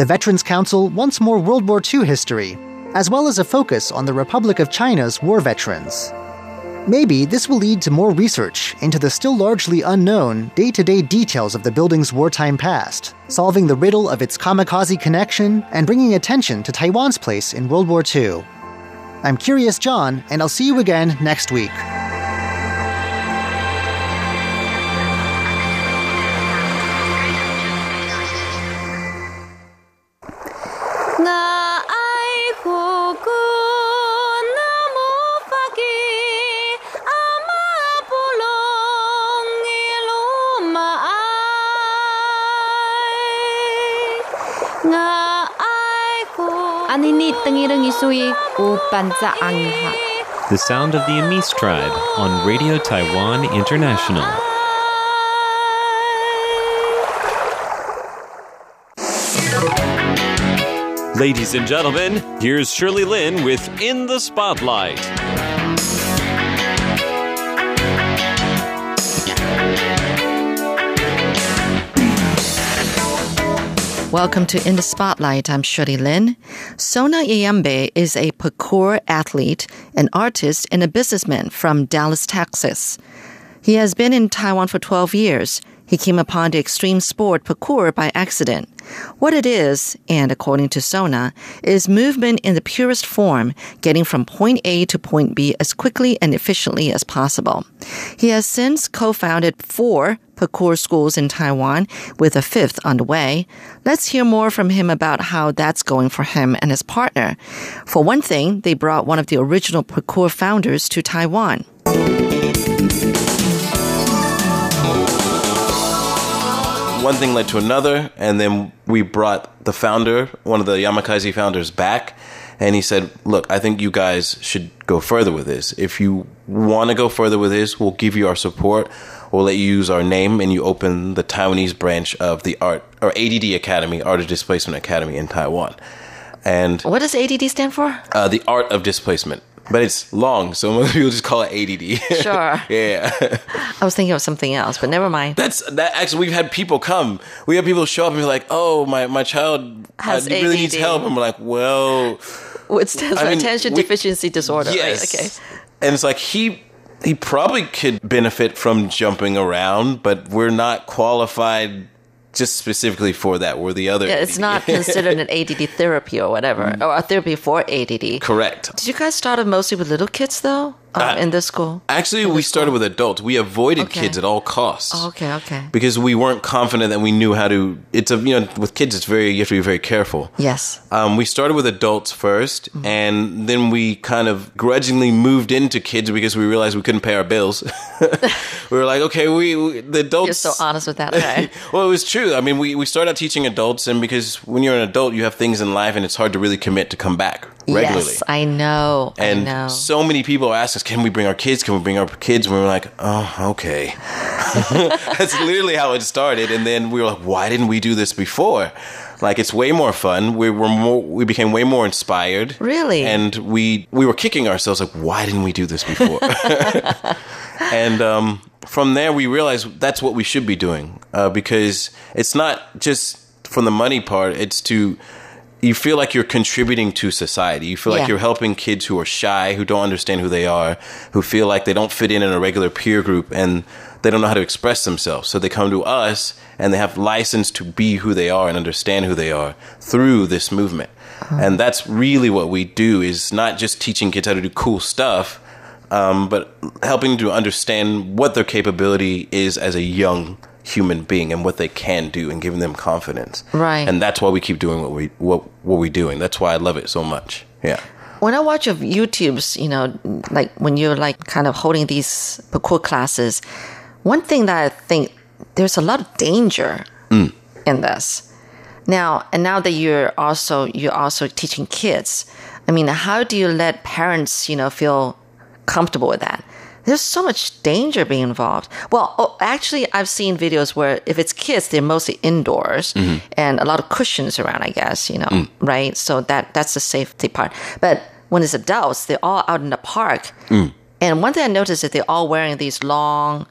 The Veterans Council wants more World War II history, as well as a focus on the Republic of China's war veterans. Maybe this will lead to more research into the still largely unknown day to day details of the building's wartime past, solving the riddle of its kamikaze connection and bringing attention to Taiwan's place in World War II. I'm Curious John, and I'll see you again next week. The sound of the Amis tribe on Radio Taiwan International. Ladies and gentlemen, here's Shirley Lin with In the Spotlight. Welcome to In the Spotlight. I'm Shirley Lin. Sona Iyambe is a parkour athlete, an artist, and a businessman from Dallas, Texas. He has been in Taiwan for 12 years. He came upon the extreme sport parkour by accident. What it is, and according to Sona, is movement in the purest form, getting from point A to point B as quickly and efficiently as possible. He has since co-founded four parkour schools in Taiwan, with a fifth on the way. Let's hear more from him about how that's going for him and his partner. For one thing, they brought one of the original parkour founders to Taiwan. One thing led to another, and then we brought the founder, one of the Yamakasi founders, back. And he said, Look, I think you guys should go further with this. If you want to go further with this, we'll give you our support we'll let you use our name and you open the Taiwanese branch of the art or ADD Academy, Art of Displacement Academy in Taiwan. And what does ADD stand for? Uh, the Art of Displacement. But it's long, so most people just call it ADD. Sure. yeah. I was thinking of something else, but never mind. That's that. Actually, we've had people come. We have people show up and be like, "Oh, my my child Has uh, really ADD. needs help." And we're like, "Well, It stands for mean, attention we- deficiency disorder, yes." right? Okay. And it's like he he probably could benefit from jumping around, but we're not qualified just specifically for that. We're the other. Yeah, it's not considered an ADD therapy or whatever, mm. or a therapy for ADD. correct. Did you guys start it mostly with little kids though, Uh, in this school? Actually, we started with adults. We avoided Okay. kids at all costs. Oh, okay, okay. Because we weren't confident that we knew how to. It's a you know with kids, it's very you have to be very careful. Yes. Um, we started with adults 1st Mm-hmm. and then we kind of grudgingly moved into kids because we realized we couldn't pay our bills. we were like, okay, we, we the adults. You're so honest with that. Okay. well, it was true. I mean, we, we started out teaching adults, and because when you're an adult, you have things in life, and it's hard to really commit to come back regularly. Yes, I know. and I know. so many people ask us, "Can we bring our kids? Can we bring our kids?" And we were like, "Oh, okay." That's literally how it started. And then we were like, "Why didn't we do this before?" Like it's way more fun. We were more. We became way more inspired. Really? And we we were kicking ourselves like, "Why didn't we do this before?" and um, from there, we realized that's what we should be doing uh, because it's not just from the money part; it's to you feel like you're contributing to society. You feel like you're helping kids who are shy, who don't understand who they are, who feel like they don't fit in in a regular peer group, and they don't know how to express themselves. So they come to us and they have license to be who they are and understand who they are through this movement. And that's really what we do is not just teaching kids how to do cool stuff, um, but helping to understand what their capability is as a young human being and what they can do and giving them confidence. Right. And that's why we keep doing what we what what we're doing. That's why I love it so much. Yeah. when I watch of YouTube's, you know, like when you're like kind of holding these parkour classes, one thing that I think there's a lot of danger Mm. in this. Now, and now that you're also you're also teaching kids, I mean, how do you let parents, you know, feel comfortable with that? There's so much danger being involved. Well, oh, actually, I've seen videos where if it's kids, they're mostly indoors mm-hmm. and a lot of cushions around. I guess you know, mm. right? So that that's the safety part. But when it's adults, they're all out in the park. Mm. And one thing I noticed is they're all wearing these long,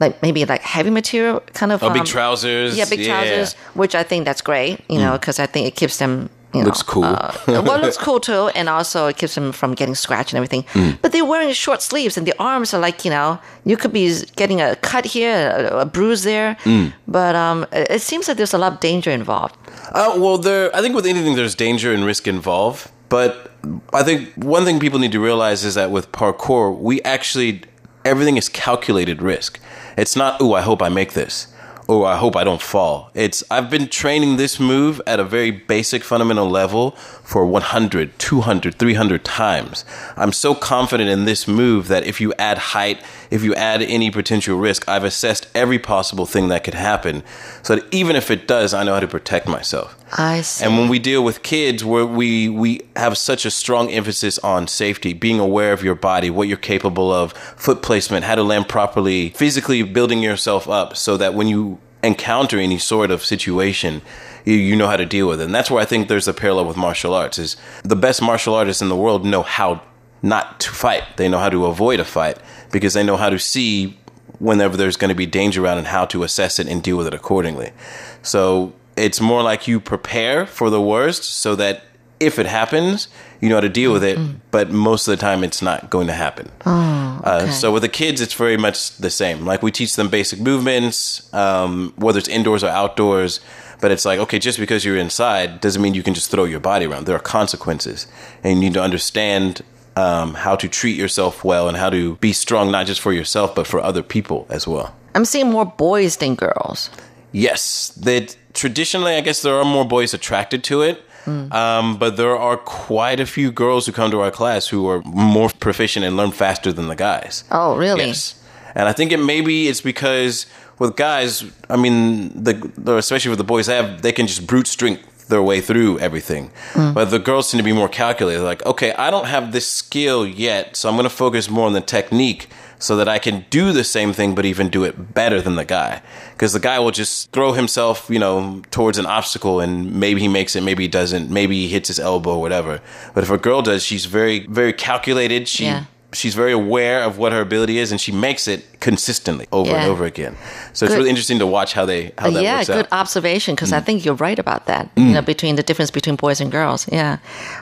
like maybe like heavy material kind of Oh, big um, trousers. Yeah, big trousers, which I think that's great. You know, mm. because I think it keeps them. You know, Looks cool. uh, well, it looks cool too, and also it keeps them from getting scratched and everything. But they're wearing short sleeves, and the arms are like you know, you could be getting a cut here, a, a bruise there. But um, it it seems like there's a lot of danger involved. Uh, well, there. I think with anything, there's danger and risk involved. But I think one thing people need to realize is that with parkour, we actually everything is calculated risk. It's not, oh, I hope I make this, or I hope I don't fall. It's I've been training this move at a very basic fundamental level for 100, 200, 300 times. I'm so confident in this move that if you add height, if you add any potential risk, I've assessed every possible thing that could happen so that even if it does, I know how to protect myself. I see. And when we deal with kids, where we we have such a strong emphasis on safety, being aware of your body, what you're capable of, foot placement, how to land properly, physically building yourself up, so that when you encounter any sort of situation, you, you know how to deal with it. And that's where I think there's a parallel with martial arts. Is the best martial artists in the world know how not to fight. They know how to avoid a fight because they know how to see whenever there's going to be danger around and how to assess it and deal with it accordingly. So it's more like you prepare for the worst so that if it happens, you know how to deal with it, but most of the time it's not going to happen. Uh, so with the kids, it's very much the same. Like we teach them basic movements, um, whether it's indoors or outdoors. But it's like, okay, just because you're inside doesn't mean you can just throw your body around. There are consequences, and you need to understand um, how to treat yourself well and how to be strong, not just for yourself, but for other people as well. I'm seeing more boys than girls. Yes, that traditionally, I guess there are more boys attracted to it. Um, but there are quite a few girls who come to our class who are more proficient and learn faster than the guys. Oh, really? Yes, and I think it maybe it's because with guys, I mean, the, the especially with the boys, they have they can just brute strength their way through everything. Mm. But the girls tend to be more calculated. Like, okay, I don't have this skill yet, so I'm going to focus more on the technique so that I can do the same thing, but even do it better than the guy. Because the guy will just throw himself, you know, towards an obstacle, and maybe he makes it, maybe he doesn't, maybe he hits his elbow, or whatever. But if a girl does, she's very, very calculated. She Yeah. She's very aware of what her ability is, and she makes it consistently over Yeah. and over again. So it's really interesting to watch how they how that yeah, works good out. Mm. observation because I think you're right about that. You know, between the difference between boys and girls. Yeah,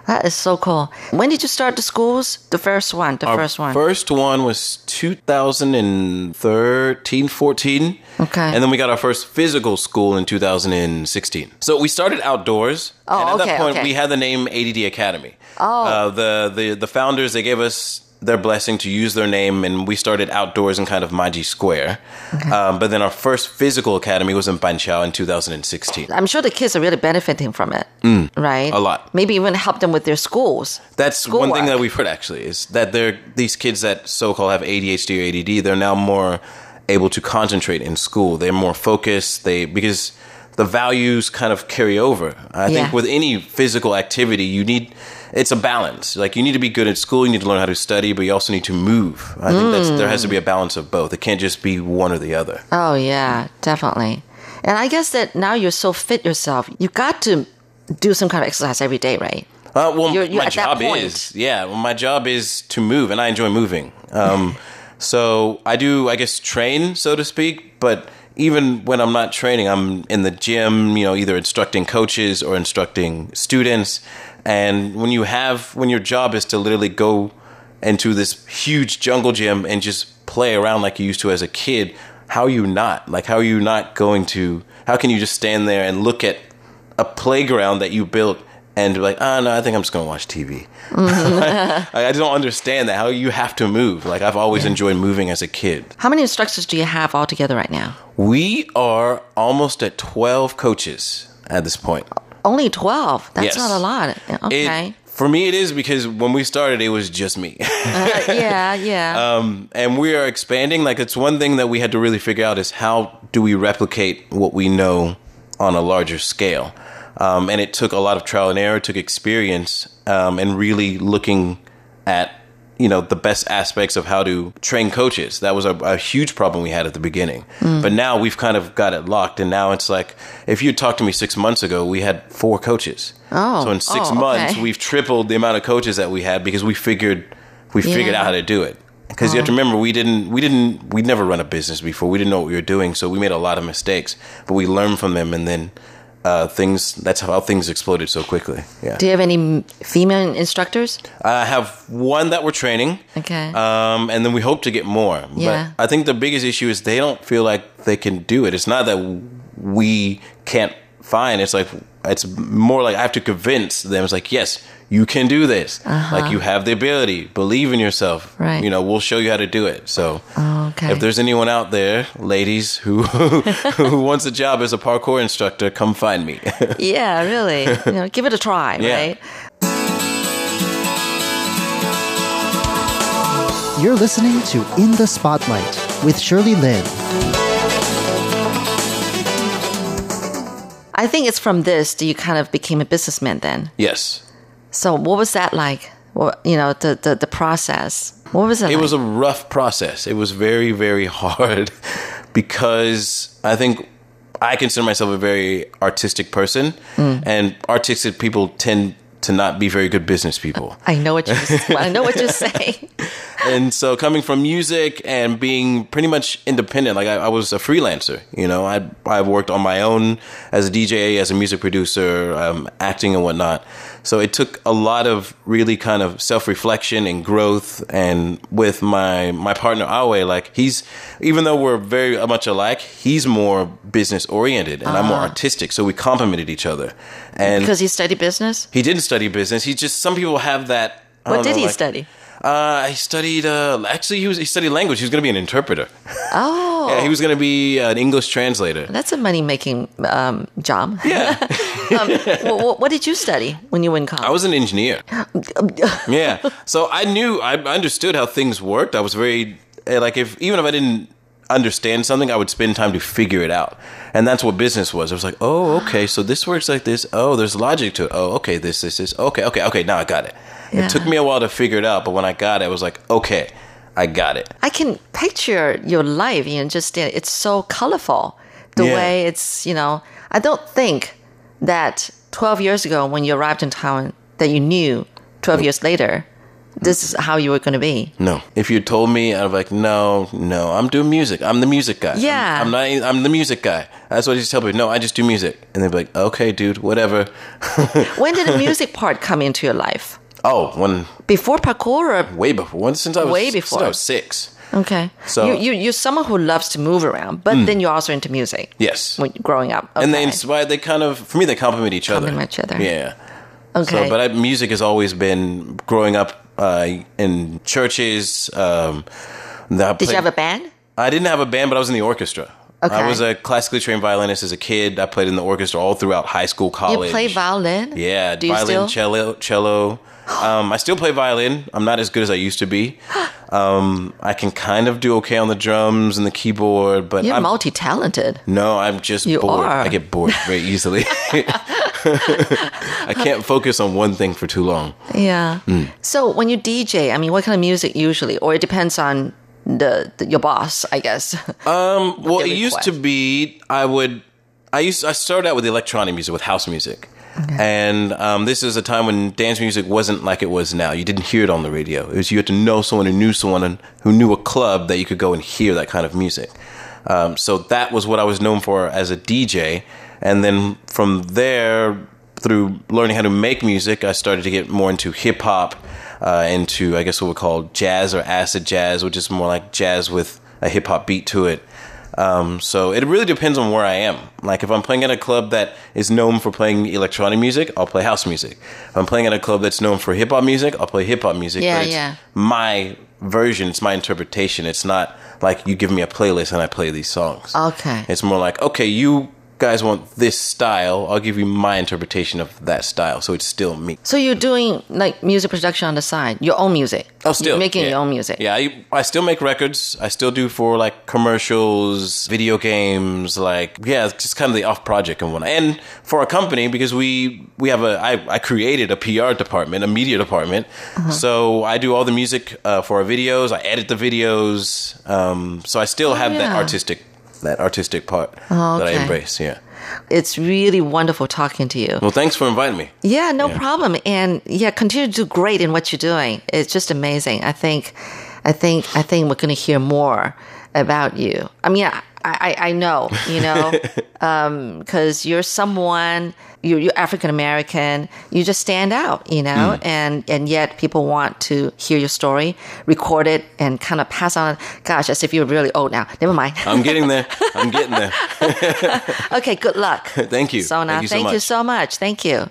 that is so cool. When did you start the schools? The first one, the Our first one. First one was 2013, 14. Okay. And then we got our first physical school in 2016. So we started outdoors. Oh, and at okay, that point, okay. we had the name ADD Academy. Oh. Uh, the, the, the founders, they gave us their blessing to use their name, and we started outdoors in kind of Maji Square. Um, but then our first physical academy was in Banqiao in 2016. I'm sure the kids are really benefiting from it, right? Mm. a lot. Maybe even help them with their schools. That's one thing that we've heard actually is that they're these kids that so-called have ADHD or ADD. They're now more able to concentrate in school. They're more focused. They because the values kind of carry over. I Yeah. think with any physical activity, you need it's a balance. Like you need to be good at school. You need to learn how to study, but you also need to move. I think that's there has to be a balance of both. It can't just be one or the other. Oh yeah, definitely. And I guess that now you're so fit yourself, you got to do some kind of exercise every day, right? Uh, well, You're- you're my job is yeah. Well, my job is to move, and I enjoy moving. Um, so I do, I guess, train, so to speak. But even when I'm not training, I'm in the gym. You know, either instructing coaches or instructing students. And when you have, when your job is to literally go into this huge jungle gym and just play around like you used to as a kid, how are you not? Like, how are you not going to? How can you just stand there and look at a playground that you built and be like, oh no, I think I'm just gonna watch TV. Mm-hmm. I, I don't understand that. How you have to move. Like I've always enjoyed moving as a kid. How many instructors do you have altogether right now? We are almost at 12 coaches at this point. Oh, Only 12. That's Yes. not a lot. It- Okay. for me, it is because when we started, it was just me. Uh, yeah, yeah. um, and we are expanding. Like it's one thing that we had to really figure out is how do we replicate what we know on a larger scale. Um, and it took a lot of trial and error, it took experience, um, and really looking at you know the best aspects of how to train coaches. That was a, a huge problem we had at the beginning. Mm. But now we've kind of got it locked, and now it's like if you talked to me six months ago, we had four coaches. Oh, so in six oh, months, okay. we've tripled the amount of coaches that we had because we figured we figured Yeah. out how to do it. because you have to oh. remember we didn't we didn't we never run a business before. We didn't know what we were doing, so we made a lot of mistakes, but we learned from them, and then uh, things. That's how things exploded so quickly. Yeah. Do you have any female instructors? I have one that we're training. Okay. Um, and then we hope to get more. Yeah. But I think the biggest issue is they don't feel like they can do it. It's not that we can't find. It's like it's more like I have to convince them. It's like yes, you can do this. Like you have the ability. Believe in yourself. Uh-huh. Right. You know, we'll show you how to do it. So. Oh, okay. If there's anyone out there, ladies, who who wants a job as a parkour instructor, come find me. yeah, really. You know, give it a try, Yeah. right? You're listening to In the Spotlight with Shirley Lin. I think it's from this that you kind of became a businessman then. yes. So what was that like? What you know, the the, the process. What was it, It like? was a rough process. It was very, very hard because I think I consider myself a very artistic person, Mm. and artistic people tend to not be very good business people. I know what you're I know what you're saying. and so coming from music and being pretty much independent, like I, I was a freelancer, you know, I I worked on my own as a DJ, as a music producer, um, acting and whatnot. So it took a lot of really kind of self reflection and growth. And with my my partner Awe, like he's even though we're very much alike, he's more business oriented and I'm more ah. artistic. So we complemented each other. And Because he studied business? he didn't study business. He just some people have that. What don't did know, he like- study? Uh, he studied. Uh, actually, he was he studied language. He was going to be an interpreter. Oh. Yeah, he was going to be an English translator. That's a money making um, job. Yeah, um, what, what did you study when you were in college? I was an engineer. yeah, so I knew I understood how things worked. I was very eh, like if even if I didn't understand something, I would spend time to figure it out. And that's what business was. I was like, oh, okay, so this works like this. Oh, there's logic to it. Oh, okay, this, this, this. Okay, okay, okay. Now I got it. Yeah. It took me a while to figure it out, but when I got it, I was like, okay, I got it. I can picture your life, you know, just it's so colorful. The Yeah. way it's, you know, I don't think that 12 years ago when you arrived in Taiwan that you knew 12 mm. years later this is how you were going to be. No. If you told me, I'd be like, no, no, I'm doing music. I'm the music guy. I'm- Yeah. I'm, not. I'm the music guy. That's what to tell people. No, I just do music, and they'd be like, okay, dude, whatever. When did the music part come into your life? oh, when Before parkour or way before, when, since I was Way Since before. I was six. Okay. So- you, you, you're someone who loves to move around, but hmm. then you're also into music. Yes. When growing up. Okay. And they inspired. They kind of, for me, they complement each other. Complement each other. Yeah. okay. So, but I, music has always been growing up uh, in churches. Um, did you have a band? I didn't have a band, but I was in the orchestra. Okay. I was a classically trained violinist as a kid. I played in the orchestra all throughout high school, college. You play violin? Yeah, Do you violin, cello, cello. Um, I still play violin. I'm not as good as I used to be. Um, I can kind of do okay on the drums and the keyboard, but You're I'm, multi talented. no, I'm just You bored. are. I get bored very easily. I can't focus on one thing for too long. Yeah. Hmm. So when you DJ, I mean, what kind of music usually, or it depends on the, the your boss, I guess. Um, well, it used to be I would I used I started out with electronic music with house music. And um, this is a time when dance music wasn't like it was now. You didn't hear it on the radio. It was you had to know someone who knew someone and who knew a club that you could go and hear that kind of music. Um, so that was what I was known for as a DJ. And then from there, through learning how to make music, I started to get more into hip hop, uh, into I guess what we call jazz or acid jazz, which is more like jazz with a hip hop beat to it. Um, so it really depends on where I am. Like if I'm playing at a club that is known for playing electronic music, I'll play house music. If I'm playing at a club that's known for hip hop music, I'll play hip hop music. Yeah, yeah. My version, it's my interpretation. It's not like you give me a playlist and I play these songs. Okay. It's more like, okay, you guys want this style, I'll give you my interpretation of that style. So it's still me. so you're doing like music production on the side, your own music. Oh, still You're making yeah. your own music. Yeah, I, I still make records. I still do for like commercials, video games, like yeah, it's just kind of the off project and whatnot. And for a company because we we have a I, I created a PR department, a media department. Uh-huh. So I do all the music uh, for our videos. I edit the videos. Um, so I still have that Oh, yeah. artistic that artistic part Oh, that I embrace. Yeah. It's really wonderful talking to you. Well, thanks for inviting me. Yeah, no problem. And yeah, continue to do great in what you're doing. It's just amazing. I think, I think I think we're going to hear more about you. I mean, I, I, I know, you know, because um, you're someone, you're, you're African American, you just stand out, you know, mm. and, and yet people want to hear your story, record it, and kind of pass on. Gosh, as if you're really old now. Never mind. I'm getting there. I'm getting there. okay, good luck. thank you. So now, thank you so, thank you so much. Thank you.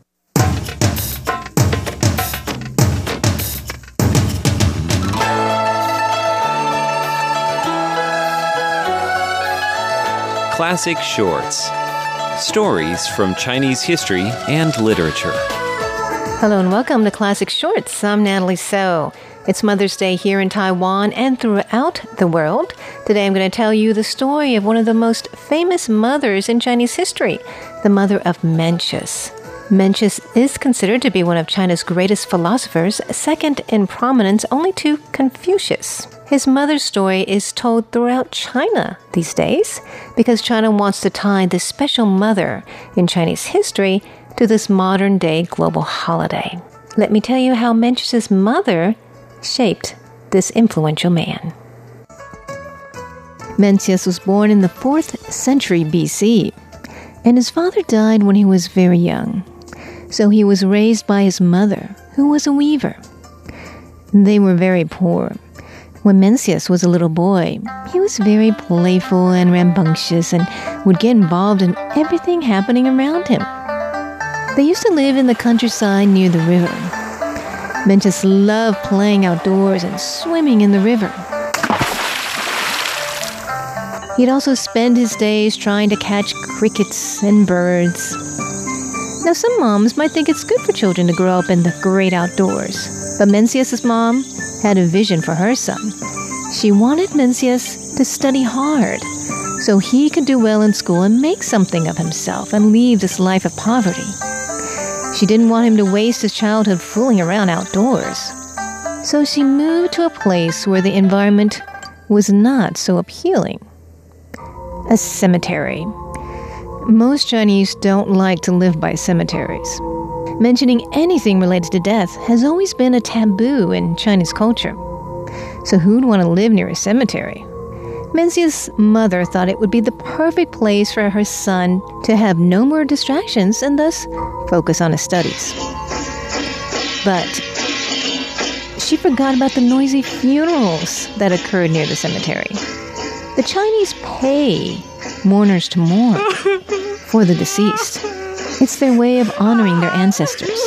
Classic Shorts Stories from Chinese history and literature. Hello and welcome to Classic Shorts. I'm Natalie So. It's Mother's Day here in Taiwan and throughout the world. Today I'm going to tell you the story of one of the most famous mothers in Chinese history, the mother of Mencius. Mencius is considered to be one of China's greatest philosophers, second in prominence only to Confucius. His mother's story is told throughout China these days because China wants to tie this special mother in Chinese history to this modern day global holiday. Let me tell you how Mencius's mother shaped this influential man. Mencius was born in the 4th century BC, and his father died when he was very young. So he was raised by his mother, who was a weaver. They were very poor, when Mencius was a little boy, he was very playful and rambunctious and would get involved in everything happening around him. They used to live in the countryside near the river. Mencius loved playing outdoors and swimming in the river. He'd also spend his days trying to catch crickets and birds. Now, some moms might think it's good for children to grow up in the great outdoors, but Mencius's mom had a vision for her son. She wanted Mencius to study hard so he could do well in school and make something of himself and leave this life of poverty. She didn't want him to waste his childhood fooling around outdoors. So she moved to a place where the environment was not so appealing a cemetery. Most Chinese don't like to live by cemeteries. Mentioning anything related to death has always been a taboo in Chinese culture. So who'd want to live near a cemetery? Mencius' mother thought it would be the perfect place for her son to have no more distractions and thus focus on his studies. But she forgot about the noisy funerals that occurred near the cemetery. The Chinese pay mourners to mourn for the deceased. It's their way of honoring their ancestors.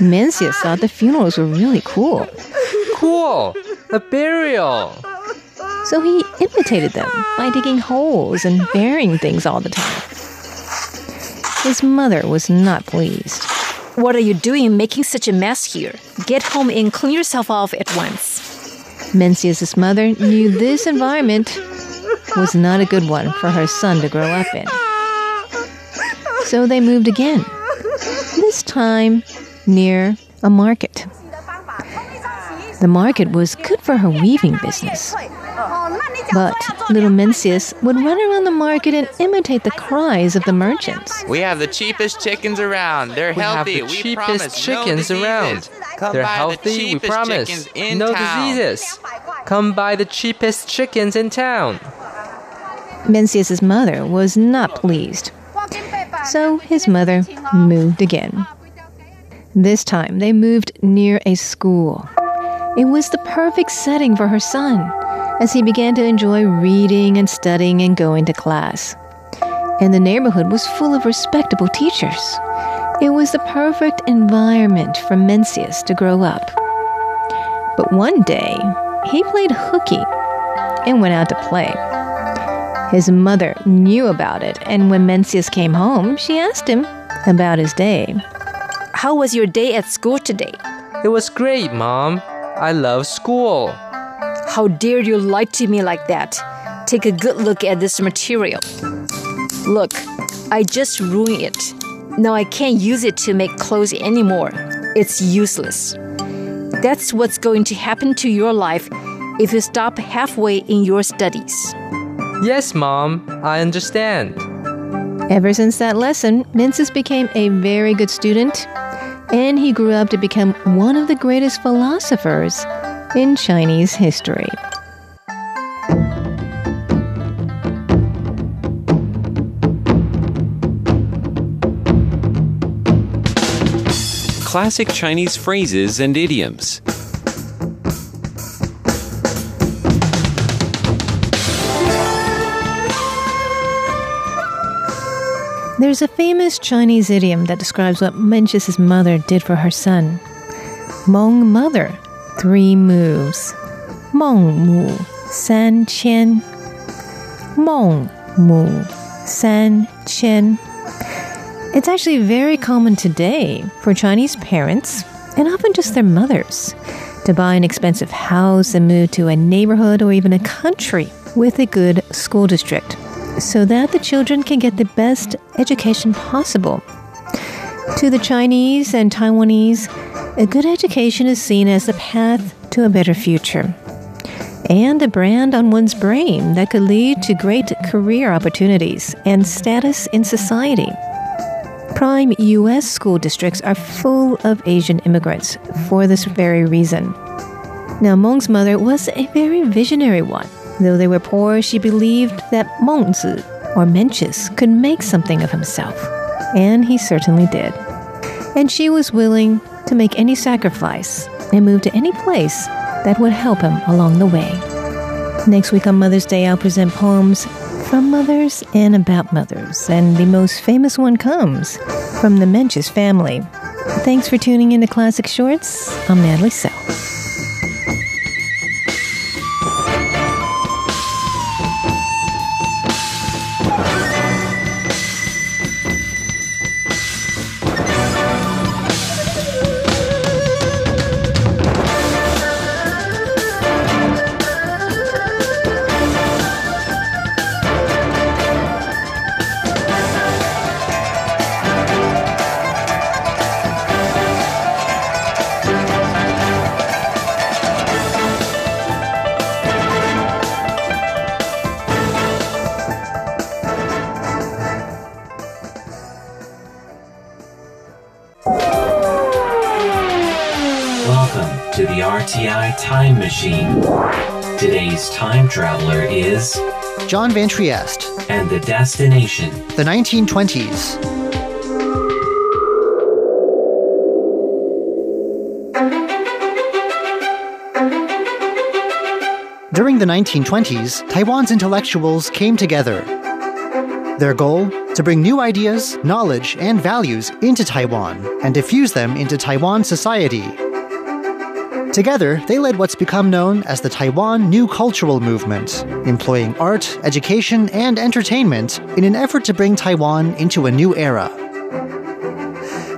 Mencius thought the funerals were really cool. Cool! A burial! So he imitated them by digging holes and burying things all the time. His mother was not pleased. What are you doing making such a mess here? Get home and clean yourself off at once. Mencius's mother knew this environment was not a good one for her son to grow up in. So they moved again, this time near a market. The market was good for her weaving business. But little Mencius would run around the market and imitate the cries of the merchants. We have the cheapest chickens around. They're we healthy. Have the we cheapest chickens no around. Come They're healthy. The we promise. no town. diseases. Come buy the cheapest chickens in town. Mencius's mother was not pleased. So his mother moved again. This time they moved near a school. It was the perfect setting for her son as he began to enjoy reading and studying and going to class. And the neighborhood was full of respectable teachers. It was the perfect environment for Mencius to grow up. But one day, he played hooky and went out to play. His mother knew about it, and when Mencius came home, she asked him about his day. How was your day at school today? It was great, Mom. I love school. How dare you lie to me like that? Take a good look at this material. Look, I just ruined it. Now I can't use it to make clothes anymore. It's useless. That's what's going to happen to your life if you stop halfway in your studies. Yes, Mom, I understand. Ever since that lesson, Mencius became a very good student, and he grew up to become one of the greatest philosophers in Chinese history. Classic Chinese phrases and idioms. There's a famous Chinese idiom that describes what Mencius's mother did for her son. Meng mother, three moves. Meng mu, san qian. Meng mu, san qian. It's actually very common today for Chinese parents, and often just their mothers, to buy an expensive house and move to a neighborhood or even a country with a good school district so that the children can get the best education possible. To the Chinese and Taiwanese, a good education is seen as the path to a better future and a brand on one's brain that could lead to great career opportunities and status in society. Prime U.S. school districts are full of Asian immigrants for this very reason. Now, Meng's mother was a very visionary one. Though they were poor, she believed that Mengzi, or Mencius, could make something of himself. And he certainly did. And she was willing to make any sacrifice and move to any place that would help him along the way. Next week on Mother's Day, I'll present poems from mothers and about mothers, and the most famous one comes from the Mencius family. Thanks for tuning in to Classic Shorts. I'm Natalie So. Today's time traveler is John Van Trieste, and the destination the 1920s. During the 1920s, Taiwan's intellectuals came together. Their goal? To bring new ideas, knowledge, and values into Taiwan and diffuse them into Taiwan society. Together, they led what's become known as the Taiwan New Cultural Movement, employing art, education, and entertainment in an effort to bring Taiwan into a new era.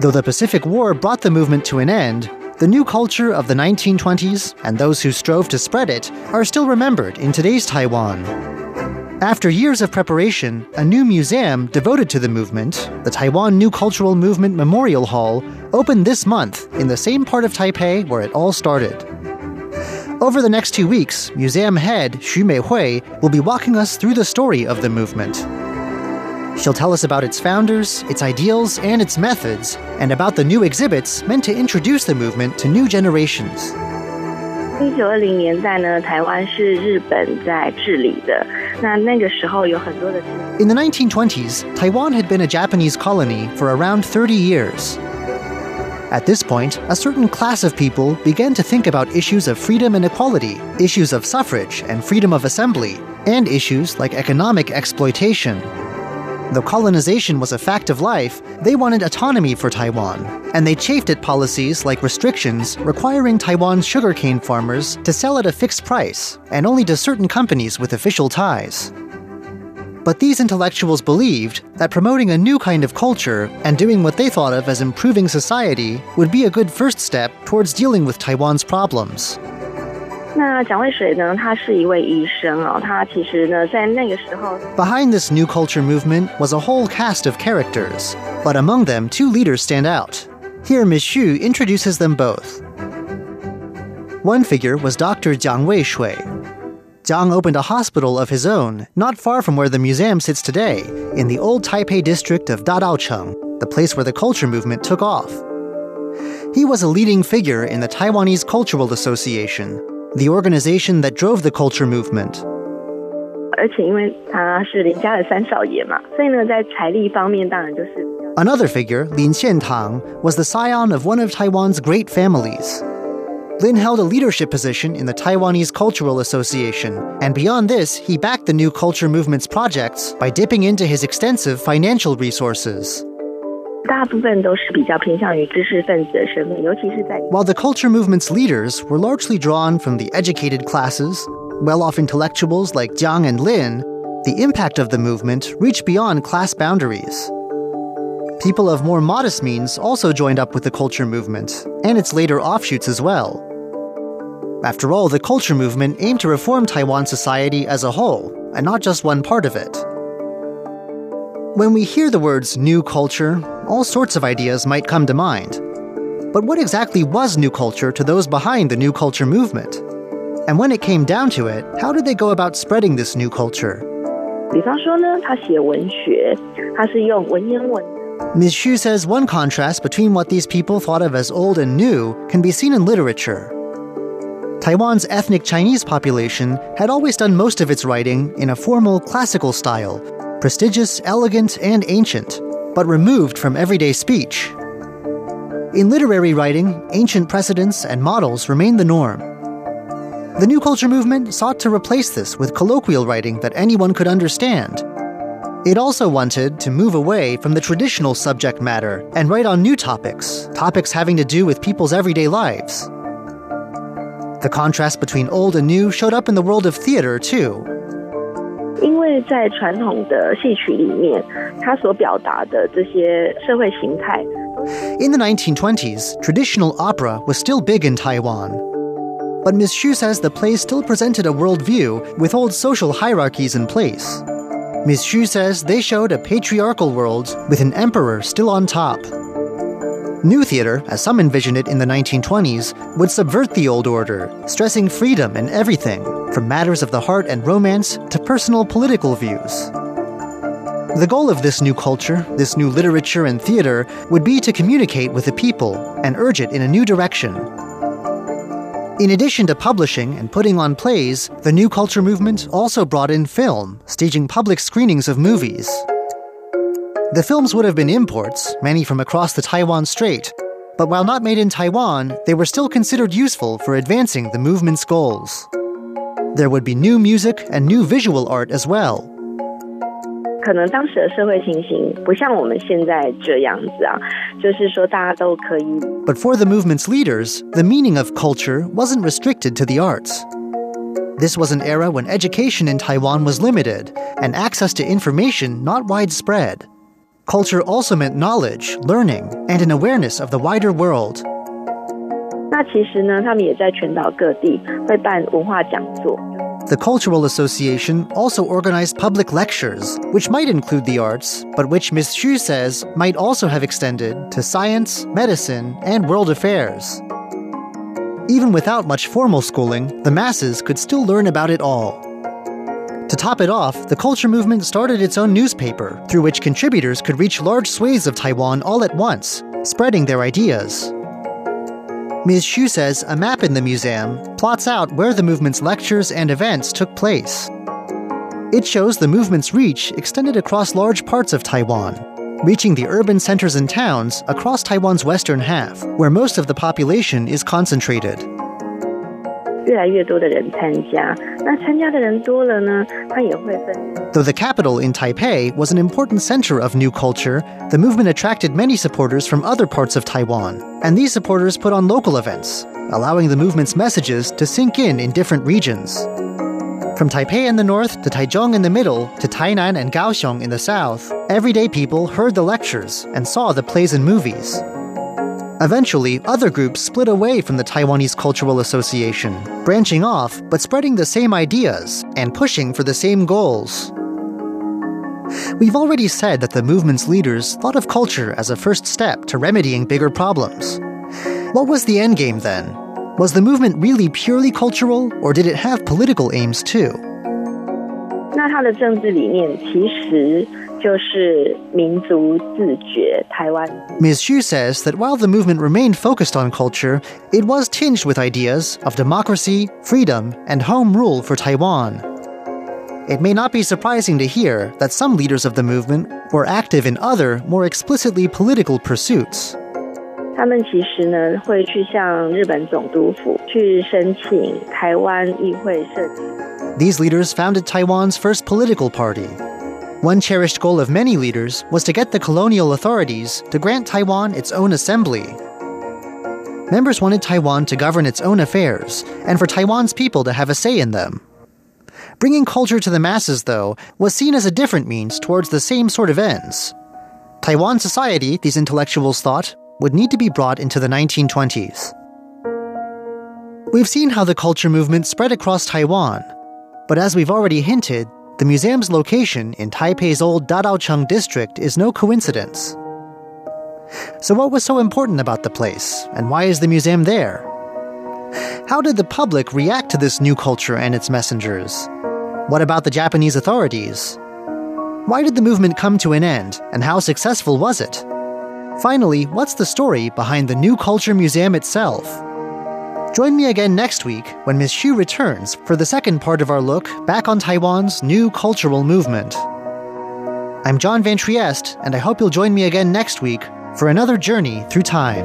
Though the Pacific War brought the movement to an end, the new culture of the 1920s and those who strove to spread it are still remembered in today's Taiwan. After years of preparation, a new museum devoted to the movement, the Taiwan New Cultural Movement Memorial Hall, opened this month in the same part of Taipei where it all started. Over the next two weeks, museum head Xu Meihui will be walking us through the story of the movement. She'll tell us about its founders, its ideals, and its methods, and about the new exhibits meant to introduce the movement to new generations. 一九二零年代呢，台湾是日本在治理的。那那个时候有很多的。 In the 1920s, Taiwan had been a Japanese colony for around 30 years. At this point, a certain class of people began to think about issues of freedom and equality, issues of suffrage and freedom of assembly, and issues like economic exploitation. Though colonization was a fact of life, they wanted autonomy for Taiwan, and they chafed at policies like restrictions requiring Taiwan's sugarcane farmers to sell at a fixed price and only to certain companies with official ties. But these intellectuals believed that promoting a new kind of culture and doing what they thought of as improving society would be a good first step towards dealing with Taiwan's problems. 那蒋渭水呢？他是一位医生哦，他其实呢，在那个时候 Behind this new culture movement was a whole cast of characters, but among them, two leaders stand out. Here, Ms. Xu introduces them both. One figure was Dr. Jiang Weishui. Jiang opened a hospital of his own, not far from where the museum sits today, in the old Taipei district of Dadaocheng, the place where the culture movement took off. He was a leading figure in the Taiwanese Cultural Association, the organization that drove the culture movement. 而且因为他是林家的三少爷嘛，所以呢，在财力方面当然就是 Another figure, Lin Xiantang, was the scion of one of Taiwan's great families. Lin held a leadership position in the Taiwanese Cultural Association, and beyond this, he backed the new culture movement's projects by dipping into his extensive financial resources. 大部分都是比较偏向于知识分子的身份，尤其是在 While the culture movement's leaders were largely drawn from the educated classes, well off intellectuals like Jiang and Lin, the impact of the movement reached beyond class boundaries. People of more modest means also joined up with the culture movement, and its later offshoots as well. After all, the culture movement aimed to reform Taiwan society as a whole, and not just one part of it. When we hear the words new culture, all sorts of ideas might come to mind. But what exactly was New Culture to those behind the New Culture movement? And when it came down to it, how did they go about spreading this new culture? Ms. Xu says one contrast between what these people thought of as old and new can be seen in literature. Taiwan's ethnic Chinese population had always done most of its writing in a formal classical style, prestigious, elegant, and ancient but removed from everyday speech. In literary writing, ancient precedents and models remained the norm. The New Culture movement sought to replace this with colloquial writing that anyone could understand. It also wanted to move away from the traditional subject matter and write on new topics, topics having to do with people's everyday lives. The contrast between old and new showed up in the world of theater, too. 因为在传统的戏曲里面，它所表达的这些社会形态， In the 1920s, traditional opera was still big in Taiwan. But Ms. Xu says the plays still presented a worldview with old social hierarchies in place. Ms. Xu says they showed a patriarchal world with an emperor still on top. New theater, as some envisioned it in the 1920s, would subvert the old order, stressing freedom in everything, from matters of the heart and romance to personal political views. The goal of this new culture, this new literature and theater, would be to communicate with the people and urge it in a new direction. In addition to publishing and putting on plays, the new culture movement also brought in film, staging public screenings of movies. The films would have been imports, many from across the Taiwan Strait, but while not made in Taiwan, they were still considered useful for advancing the movement's goals. There would be new music and new visual art as well. 可能当时的社会情形不像我们现在这样子啊，就是说大家都可以 But for the movement's leaders, the meaning of culture wasn't restricted to the arts. This was an era when education in Taiwan was limited and access to information not widespread. Culture also meant knowledge, learning, and an awareness of the wider world. 那其实呢，他们也在全岛各地会办文化讲座。 The Cultural Association also organized public lectures, which might include the arts, but which Ms. Xu says might also have extended to science, medicine, and world affairs. Even without much formal schooling, the masses could still learn about it all. To top it off, the culture movement started its own newspaper, through which contributors could reach large swathes of Taiwan all at once, spreading their ideas. Ms. Xu says a map in the museum plots out where the movement's lectures and events took place. It shows the movement's reach extended across large parts of Taiwan, reaching the urban centers and towns across Taiwan's western half, where most of the population is concentrated. 越来越多的人参加。那参加的人多了呢，它也会分。Though the capital in Taipei was an important center of new culture, the movement attracted many supporters from other parts of Taiwan, and these supporters put on local events, allowing the movement's messages to sink in in different regions. From Taipei in the north to Taichung in the middle to Tainan and Kaohsiung in the south, everyday people heard the lectures and saw the plays and movies. Eventually, other groups split away from the Taiwanese Cultural Association, branching off but spreading the same ideas and pushing for the same goals. We've already said that the movement's leaders thought of culture as a first step to remedying bigger problems. What was the endgame then? Was the movement really purely cultural, or did it have political aims too? 那它的政治理念其实 就是民族自觉。台湾 Ms. Xu says that while the movement remained focused on culture, it was tinged with ideas of democracy, freedom, and home rule for Taiwan. It may not be surprising to hear that some leaders of the movement were active in other, more explicitly political pursuits. 他们其实呢会去向日本总督府去申请台湾议会设计。 These leaders founded Taiwan's first political party. one cherished goal of many leaders was to get the colonial authorities to grant Taiwan its own assembly. Members wanted Taiwan to govern its own affairs and for Taiwan's people to have a say in them. Bringing culture to the masses, though, was seen as a different means towards the same sort of ends. Taiwan society, these intellectuals thought, would need to be brought into the 1920s. We've seen how the culture movement spread across Taiwan, but as we've already hinted, the museum's location in Taipei's old Dadaocheng district is no coincidence. So, what was so important about the place, and why is the museum there? How did the public react to this new culture and its messengers? What about the Japanese authorities? Why did the movement come to an end, and how successful was it? Finally, what's the story behind the New Culture Museum itself? Join me again next week when Ms. Xu returns for the second part of our look back on Taiwan's new cultural movement. I'm John Van Trieste, and I hope you'll join me again next week for another journey through time.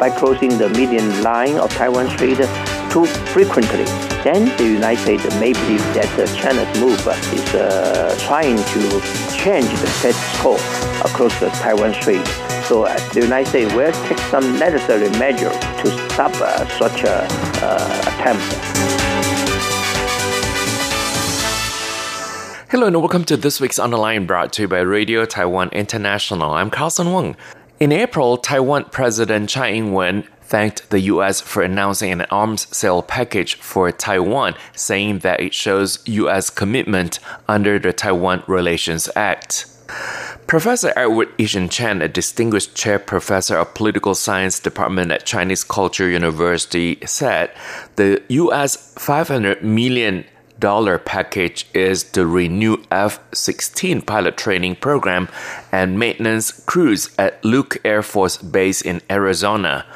By crossing the median line of Taiwan Strait too frequently. Then the United States may believe that China's move is uh, trying to change the status quo across the Taiwan Strait. So uh, the United States will take some necessary measures to stop uh, such uh, attempt. Hello and welcome to this week's Online brought to you by Radio Taiwan International. I'm Carlson Wong. In April, Taiwan President Tsai Ing-wen thanked the U.S. for announcing an arms sale package for Taiwan, saying that it shows U.S. commitment under the Taiwan Relations Act. Professor Edward I-hsin Chen, a distinguished chair professor of political science department at Chinese Culture University, said the U.S. 500 million package is the Renew F-16 pilot training program and maintenance crews at Luke Air Force Base in Arizona.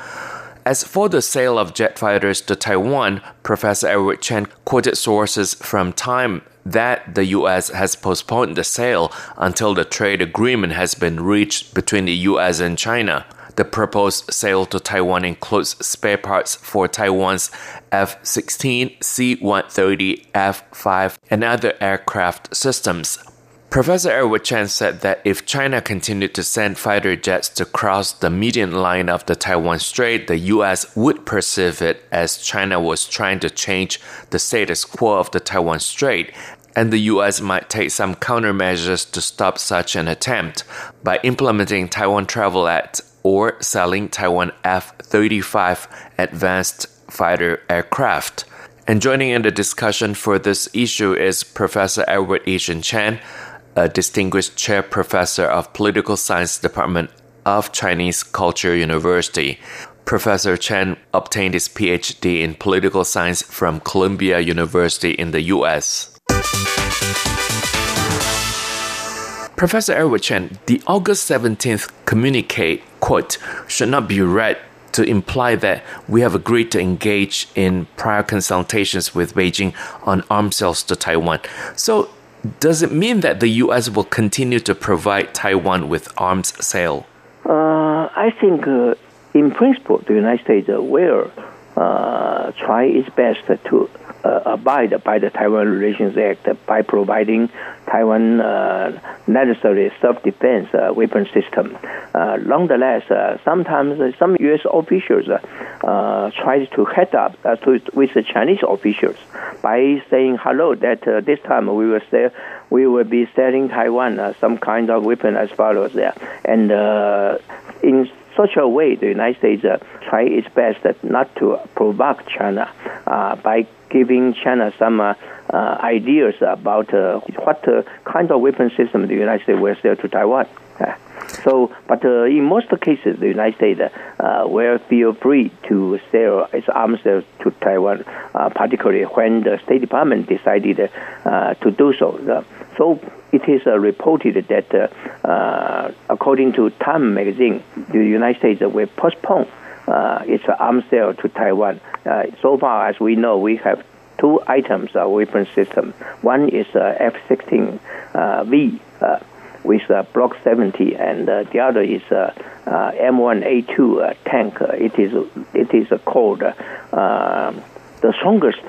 As for the sale of jet fighters to Taiwan, Professor Edward Chen quoted sources from Time that the U.S. has postponed the sale until the trade agreement has been reached between the U.S. and China. The proposed sale to Taiwan includes spare parts for Taiwan's F 16, C 130, F 5, and other aircraft systems. Professor Edward Chen said that if China continued to send fighter jets to cross the median line of the Taiwan Strait, the U.S. would perceive it as China was trying to change the status quo of the Taiwan Strait, and the U.S. might take some countermeasures to stop such an attempt by implementing Taiwan Travel Act or selling Taiwan F 35 advanced fighter aircraft. And joining in the discussion for this issue is Professor Edward I-hsin Chen a distinguished chair professor of political science department of Chinese Culture University. Professor Chen obtained his PhD in political science from Columbia University in the US. Professor Edward Chen, the August 17th communique, quote, should not be read to imply that we have agreed to engage in prior consultations with Beijing on arms sales to Taiwan. So does it mean that the U.S. will continue to provide Taiwan with arms sale? Uh, I think, uh, in principle, the United States will uh, try its best to uh, abide by the Taiwan Relations Act by providing Taiwan uh, necessary self-defense uh, weapon system. Nonetheless, uh, sometimes some U.S. officials uh, try to head up to, with the Chinese officials by saying hello that this time we will say we will be selling Taiwan some kind of weapon as follows there, and in such a way, the United States uh, try its best not to provoke China uh, by giving China some uh, uh, ideas about uh, what kind of weapon system the United States will sell to Taiwan. So, but uh, in most cases, the United States uh, will feel free to sell its arms to Taiwan, uh, particularly when the State Department decided to do so. so it is reported that, according to Time magazine, the United States will postpone its arms sale to Taiwan. so far as we know, we have two items of weapon system. One is uh, F-16V uh, with uh, Block 70, and uh, the other is uh, uh, M1A2 tank. it is it is called the strongest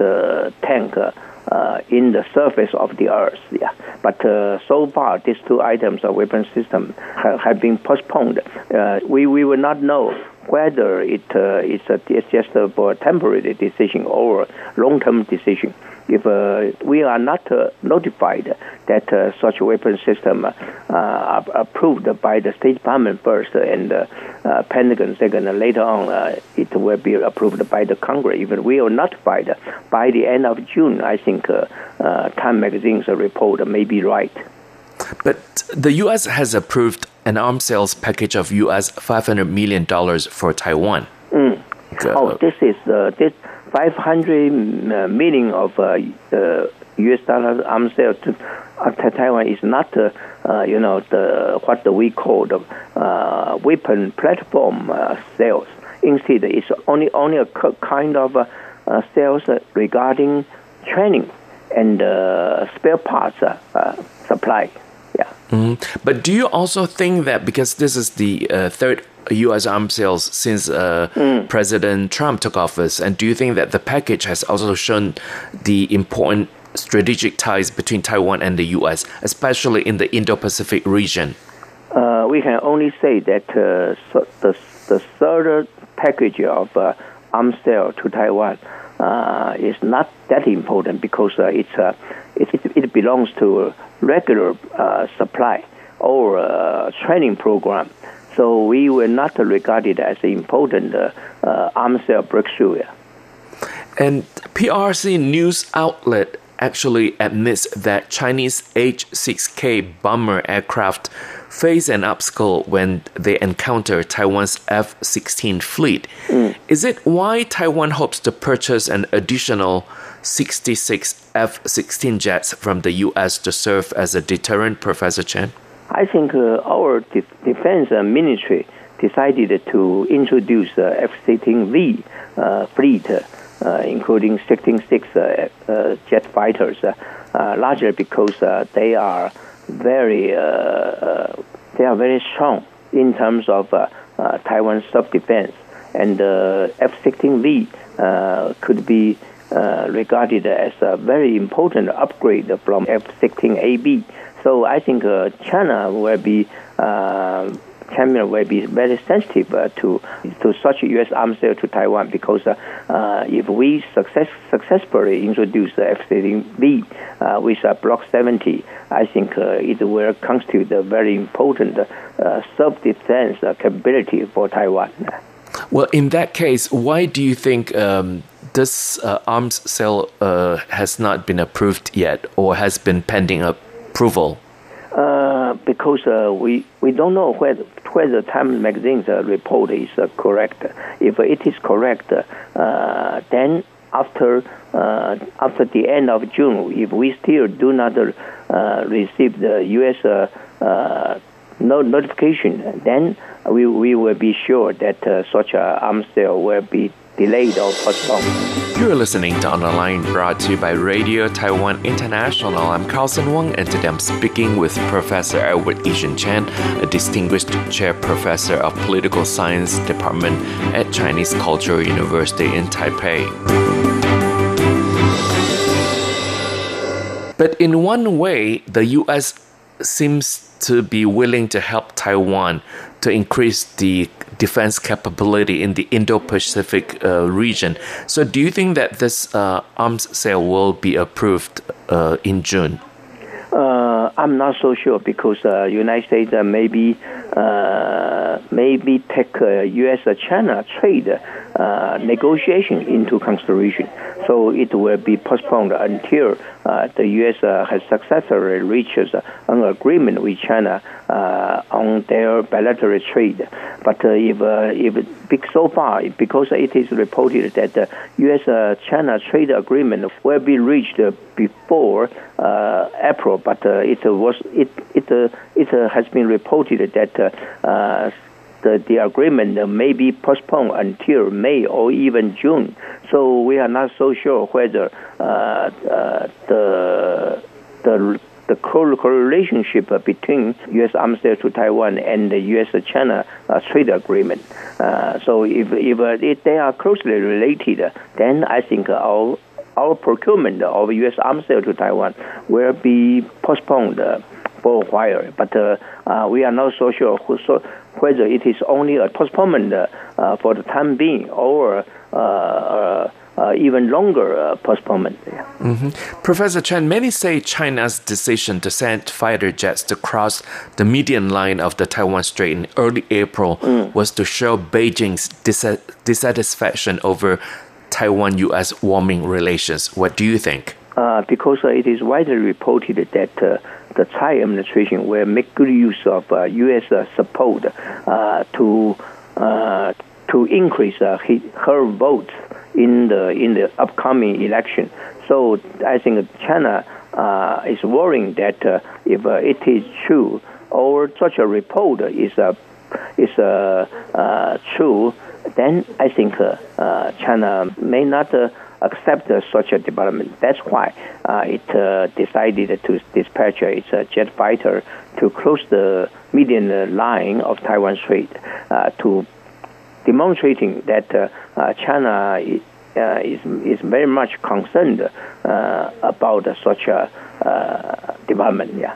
tank. in the surface of the earth, yeah. But so far, these two items of weapon system have, have been postponed. we we will not know whether it uh, is a, it's just a, a temporary decision or long-term decision. If uh, we are not uh, notified that uh, such weapon system uh, are approved by the State Department first and uh, Pentagon second, and later on it will be approved by the Congress. If we are notified by the end of June, I think Time Magazine's report may be right. But the U.S. has approved an arms sales package of U.S. five hundred million dollars for Taiwan. Mm. oh, this is uh, this five hundred uh, of uh, U.S. Uh, dollars arms sales to, uh, to Taiwan is not, uh, uh, you know, the what we call the uh, weapon platform sales. Instead, it's only only a kind of sales regarding training and spare parts supply. Mm-hmm. But do you also think that because this is the uh, third U.S. arms sales since uh, mm. President Trump took office, and do you think that the package has also shown the important strategic ties between Taiwan and the U.S., especially in the Indo-Pacific region? Uh, we can only say that uh, so the the third package of uh, arms sale to Taiwan uh, is not that important because it's it, it, it belongs to regular uh, supply or uh, training program. So we were not regarded as an important uh, uh arms sale breakthrough. And PRC news outlet actually admits that Chinese H-6K bomber aircraft face an obstacle when they encounter Taiwan's F-16 fleet. Mm. Is it why Taiwan hopes to purchase an additional 66 F 16 jets from the U.S. to serve as a deterrent, Professor Chen? I think uh, our de- defense uh, ministry decided to introduce uh, F 16V uh, fleet, uh, including 166 uh, jet fighters, largely because they are very they are very strong in terms of Taiwan self defense, and the F 16V could be uh, regarded as a very important upgrade from F-16AB. So I think uh, China will be uh, China will be very sensitive uh, to to such U.S. arms sale to Taiwan because uh, if we success, successfully introduce the F-16V uh, with Block 70, I think it will constitute a very important self-defense capability for Taiwan. Well, in that case, why do you think um, this arms sale has not been approved yet or has been pending approval? because uh, we we don't know whether whether Time magazine's uh, report is uh, correct. If it is correct, uh, then after uh, after the end of June, if we still do not uh, receive the U.S. no notification, then we we will be sure that such a arms sale will be delayed or postponed. You're listening to On the Line brought to you by Radio Taiwan International. I'm Carlson Wong, and today I'm speaking with Professor Edward I-hsin Chen, a distinguished chair professor of political science department at Chinese Cultural University in Taipei. But in one way, the U.S. seems to be willing to help Taiwan to increase the defense capability in the Indo Pacific uh, region. So, do you think that this uh, arms sale will be approved uh, in June? Uh, I'm not so sure because uh, United States uh, maybe maybe take uh, U.S. China trade uh, negotiation into consideration. So it will be postponed until uh, the U.S. Uh, has successfully reached an agreement with China uh, on their bilateral trade. But uh, if if so far because it is reported that the U.S.-China trade agreement will be reached before April, but it was it it it has been reported that the, the agreement may be postponed until May or even June. So we are not so sure whether uh, uh, the the the relationship between U.S. arms sale to Taiwan and the U.S.-China uh, trade agreement. Uh, so if if, uh, if, they are closely related, then I think our our procurement of U.S. arms sale to Taiwan will be postponed for a while. But uh, we are not so sure who, so whether it is only a postponement uh, for the time being or uh, uh, uh, even longer uh, postponement. Yeah. Mm-hmm. Professor Chen, many say China's decision to send fighter jets to cross the median line of the Taiwan Strait in early April mm. was to show Beijing's dis- dissatisfaction over Taiwan U.S. warming relations. What do you think? Uh, because it is widely reported that the Tsai administration will make good use of uh, U.S. Uh, support uh, to to increase her votes in the in the upcoming election. So I think China uh, is worrying that uh, if uh, it is true or such a report is is true, then I think China may not accept such a development. That's why uh, it uh, decided to dispatch its jet fighter to close the median uh, line of Taiwan Strait uh, to demonstrating that uh, China is, is very much concerned about such a development. Yeah.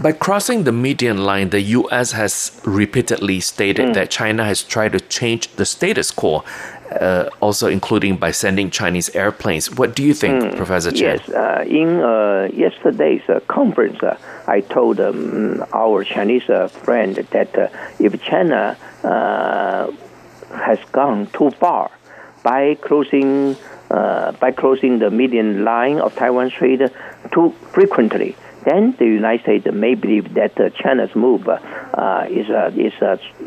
By crossing the median line, the U.S. has repeatedly stated mm. that China has tried to change the status quo uh, also including by sending Chinese airplanes. What do you think, mm, Professor Chen? Yes, uh, in uh, yesterday's uh, conference, uh, I told um, our Chinese uh, friend that if China has gone too far by closing by closing the median line of Taiwan Strait too frequently, then the United States may believe that China's move is is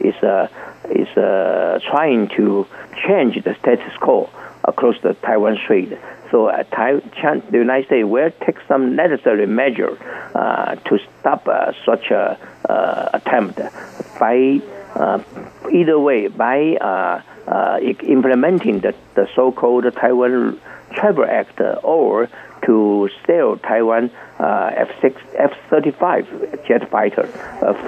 is is trying to change the status quo across the Taiwan Strait. So uh, the United States will take some necessary measure uh, to stop uh, such a uh, attempt by uh, either way by uh, implementing the, the so-called Taiwan Travel Act or to sell Taiwan F6 F-35 jet fighter.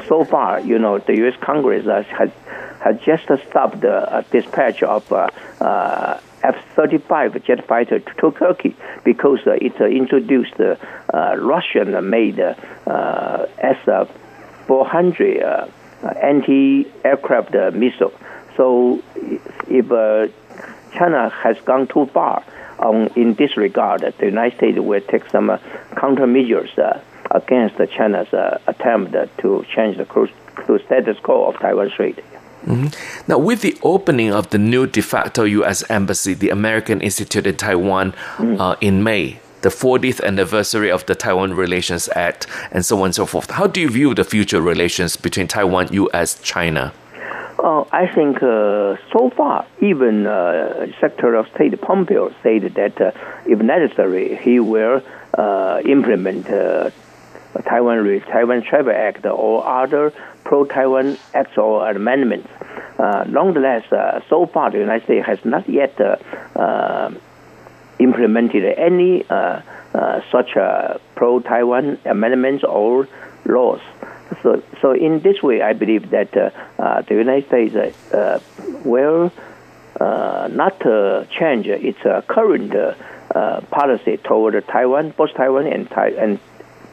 so far, you know, the U.S. Congress has has just stopped the uh, dispatch of uh, uh, F-35 jet fighter to Turkey because uh, it uh, introduced uh, Russian-made S-400 anti-aircraft missile. So if China has gone too far on, in this regard, the United States will take some countermeasures against China's attempt to change the status quo of Taiwan Strait. Mm-hmm. Now, with the opening of the new de facto U.S. embassy, the American Institute in Taiwan, mm. uh, in May, the 40th anniversary of the Taiwan Relations Act, and so on and so forth, how do you view the future relations between Taiwan, U.S., China? Uh, I think uh, so far, even uh, Secretary of State Pompeo said that uh, if necessary, he will uh, implement Taiwan Taiwan Travel Act or other pro-Taiwan acts or amendments. Uh, nonetheless, uh, so far the United States has not yet uh, uh implemented any uh, uh, such pro-Taiwan amendments or laws. So, so in this way, I believe that uh, uh, the United States uh, will not change its current policy toward Taiwan, both Taiwan and, and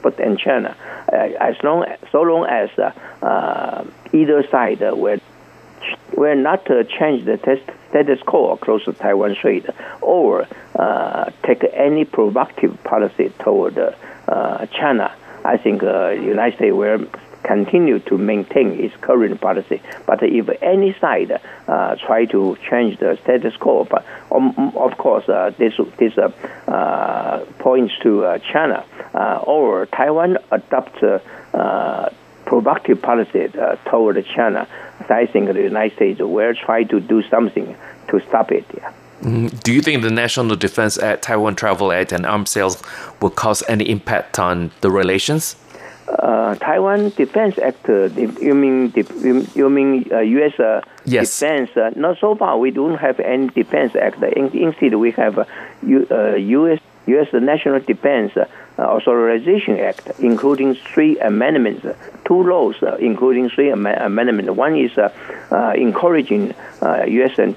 but and China, uh, as long so long as uh, uh, either side will will not change the status quo across the Taiwan Strait or take any provocative policy toward China. I think the United States will continue to maintain its current policy. But if any side uh, try to change the status quo, but um, of course uh, this this uh, points to China or Taiwan adopt provocative policy toward China. I think the United States will try to do something to stop it. Yeah. Mm-hmm. Do you think the National Defense Act, Taiwan Travel Act, and arms sales will cause any impact on the relations? Uh, Taiwan Defense Act. Uh, you mean you mean uh, U.S. Uh, yes. defense? Uh, not so far. We don't have any defense act. In, instead, we have a U, U.S. U.S. National Defense Authorization Act, including three amendments, two laws, including three am- amendments. One is encouraging U.S. and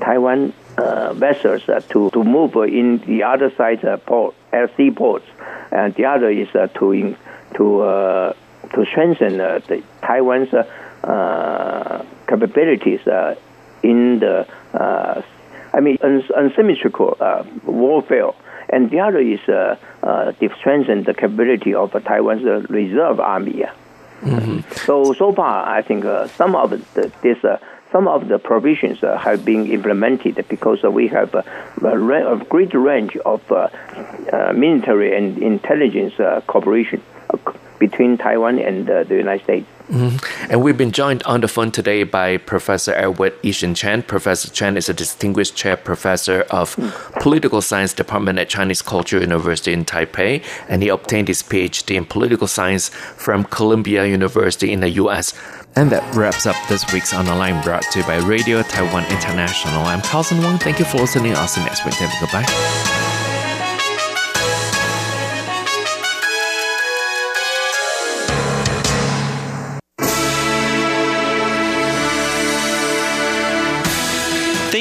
Taiwan uh, vessels uh, to, to move in the other side uh, port, uh, seaports, and the other is to in, to uh, to strengthen uh, the Taiwan's uh, capabilities in the I mean unsymmetrical warfare and the other is uh, uh, to strengthen the capability of uh, Taiwan's reserve army. Mm-hmm. So so far, I think some of the, this some of the provisions uh, have been implemented because uh, we have a, a, great range of uh, military and intelligence cooperation between Taiwan and uh, the United States. Mm-hmm. And we've been joined on the phone today by Professor Edward I-hsin Chen. Professor Chen is a distinguished chair professor of political science department at Chinese Culture University in Taipei, and he obtained his PhD in political science from Columbia University in the U.S. And that wraps up this week's On the Line brought to you by Radio Taiwan International. I'm Carlson Wong. Thank you for listening. I'll see you next week. Goodbye.